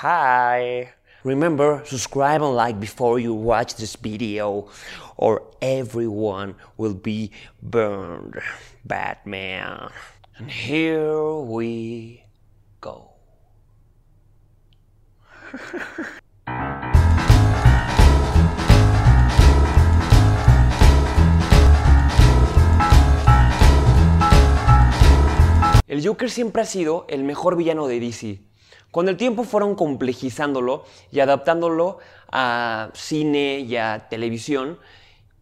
Hi. Remember, subscribe and like before you watch this video, or everyone will be burned. Batman. And here we go. El Joker siempre ha sido el mejor villano de DC. Con el tiempo fueron complejizándolo y adaptándolo a cine y a televisión.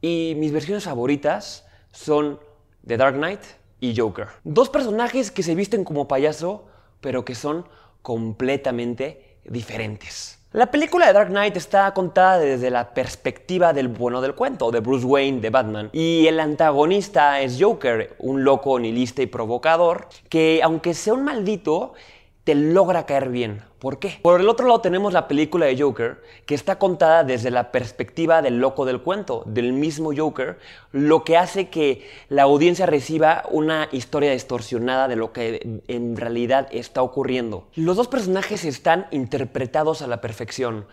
Y mis versiones favoritas son The Dark Knight y Joker. Dos personajes que se visten como payaso, pero que son completamente diferentes. La película de Dark Knight está contada desde la perspectiva del bueno del cuento, de Bruce Wayne, de Batman. Y el antagonista es Joker, un loco nihilista y provocador, que aunque sea un maldito, te logra caer bien. ¿Por qué? Por el otro lado tenemos la película de Joker, que está contada desde la perspectiva del loco del cuento, del mismo Joker, lo que hace que la audiencia reciba una historia distorsionada de lo que en realidad está ocurriendo. Los dos personajes están interpretados a la perfección.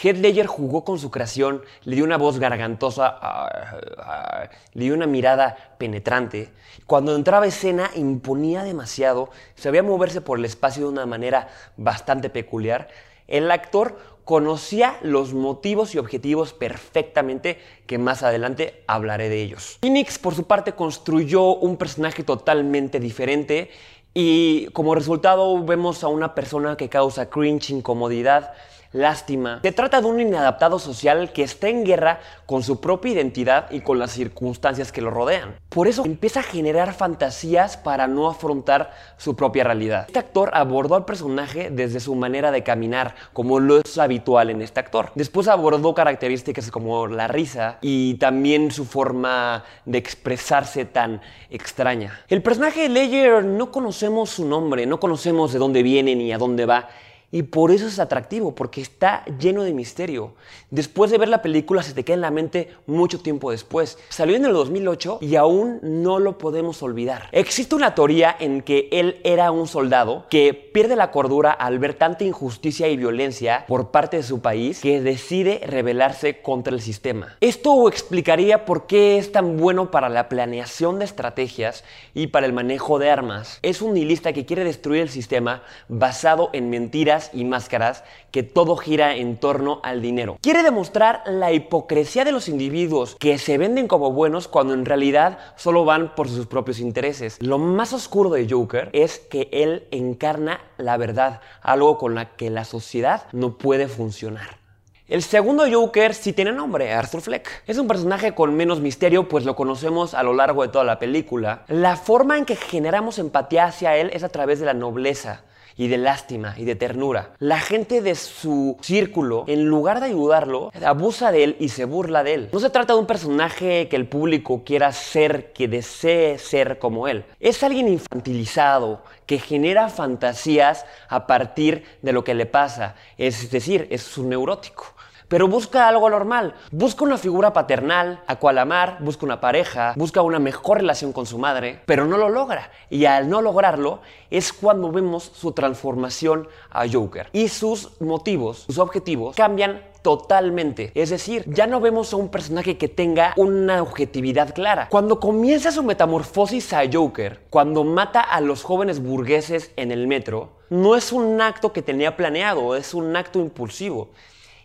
Heath Ledger jugó con su creación, le dio una voz gargantosa, ah, ah, le dio una mirada penetrante. Cuando entraba a escena imponía demasiado, sabía moverse por el espacio de una manera bastante peculiar. El actor conocía los motivos y objetivos perfectamente, que más adelante hablaré de ellos. Phoenix, por su parte, construyó un personaje totalmente diferente y como resultado vemos a una persona que causa cringe, incomodidad, lástima. Se trata de un inadaptado social que está en guerra con su propia identidad y con las circunstancias que lo rodean. Por eso empieza a generar fantasías para no afrontar su propia realidad. Este actor abordó al personaje desde su manera de caminar, como lo es habitual en este actor. Después abordó características como la risa y también su forma de expresarse tan extraña. El personaje de Ledger no conocemos su nombre, no conocemos de dónde viene ni a dónde va. Y por eso es atractivo, porque está lleno de misterio. Después de ver la película se te queda en la mente mucho tiempo después. Salió en el 2008 y aún no lo podemos olvidar. Existe una teoría en que él era un soldado que pierde la cordura al ver tanta injusticia y violencia por parte de su país que decide rebelarse contra el sistema. Esto explicaría por qué es tan bueno para la planeación de estrategias y para el manejo de armas. Es un nihilista que quiere destruir el sistema basado en mentiras y máscaras que todo gira en torno al dinero. Quiere demostrar la hipocresía de los individuos que se venden como buenos cuando en realidad solo van por sus propios intereses. Lo más oscuro de Joker es que él encarna la verdad, algo con la que la sociedad no puede funcionar. El segundo Joker sí tiene nombre, Arthur Fleck. Es un personaje con menos misterio, pues lo conocemos a lo largo de toda la película. La forma en que generamos empatía hacia él es a través de la nobleza y de lástima y de ternura. La gente de su círculo, en lugar de ayudarlo, abusa de él y se burla de él. No se trata de un personaje que el público quiera ser, que desee ser como él. Es alguien infantilizado, que genera fantasías a partir de lo que le pasa. Es decir, es un neurótico pero busca algo normal. Busca una figura paternal a cual amar, busca una pareja, busca una mejor relación con su madre, pero no lo logra. Y al no lograrlo es cuando vemos su transformación a Joker. Y sus motivos, sus objetivos cambian totalmente. Es decir, ya no vemos a un personaje que tenga una objetividad clara. Cuando comienza su metamorfosis a Joker, cuando mata a los jóvenes burgueses en el metro, no es un acto que tenía planeado, es un acto impulsivo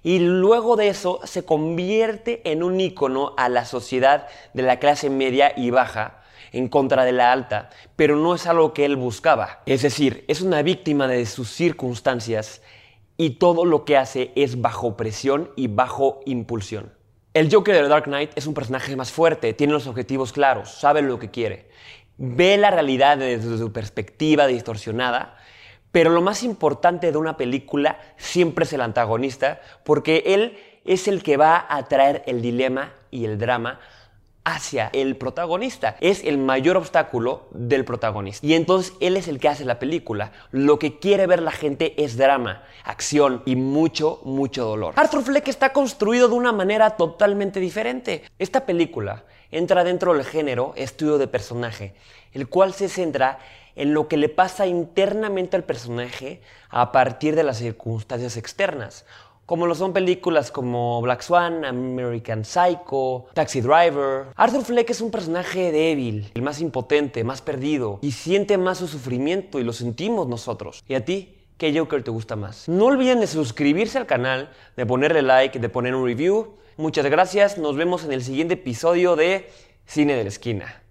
y luego de eso se convierte en un ícono a la sociedad de la clase media y baja en contra de la alta, pero no es algo que él buscaba. Es decir, es una víctima de sus circunstancias y todo lo que hace es bajo presión y bajo impulsión. El Joker de Dark Knight es un personaje más fuerte, tiene los objetivos claros, sabe lo que quiere, ve la realidad desde su perspectiva distorsionada pero lo más importante de una película siempre es el antagonista, porque él es el que va a traer el dilema y el drama hacia el protagonista. Es el mayor obstáculo del protagonista. Y entonces él es el que hace la película. Lo que quiere ver la gente es drama, acción y mucho, mucho dolor. Arthur Fleck está construido de una manera totalmente diferente. Esta película entra dentro del género estudio de personaje, el cual se centra en lo que le pasa internamente al personaje a partir de las circunstancias externas, como lo son películas como Black Swan, American Psycho, Taxi Driver. Arthur Fleck es un personaje débil, el más impotente, más perdido, y siente más su sufrimiento y lo sentimos nosotros. ¿Y a ti? ¿Qué Joker te gusta más? No olviden de suscribirse al canal, de ponerle like, de poner un review. Muchas gracias, nos vemos en el siguiente episodio de Cine de la Esquina.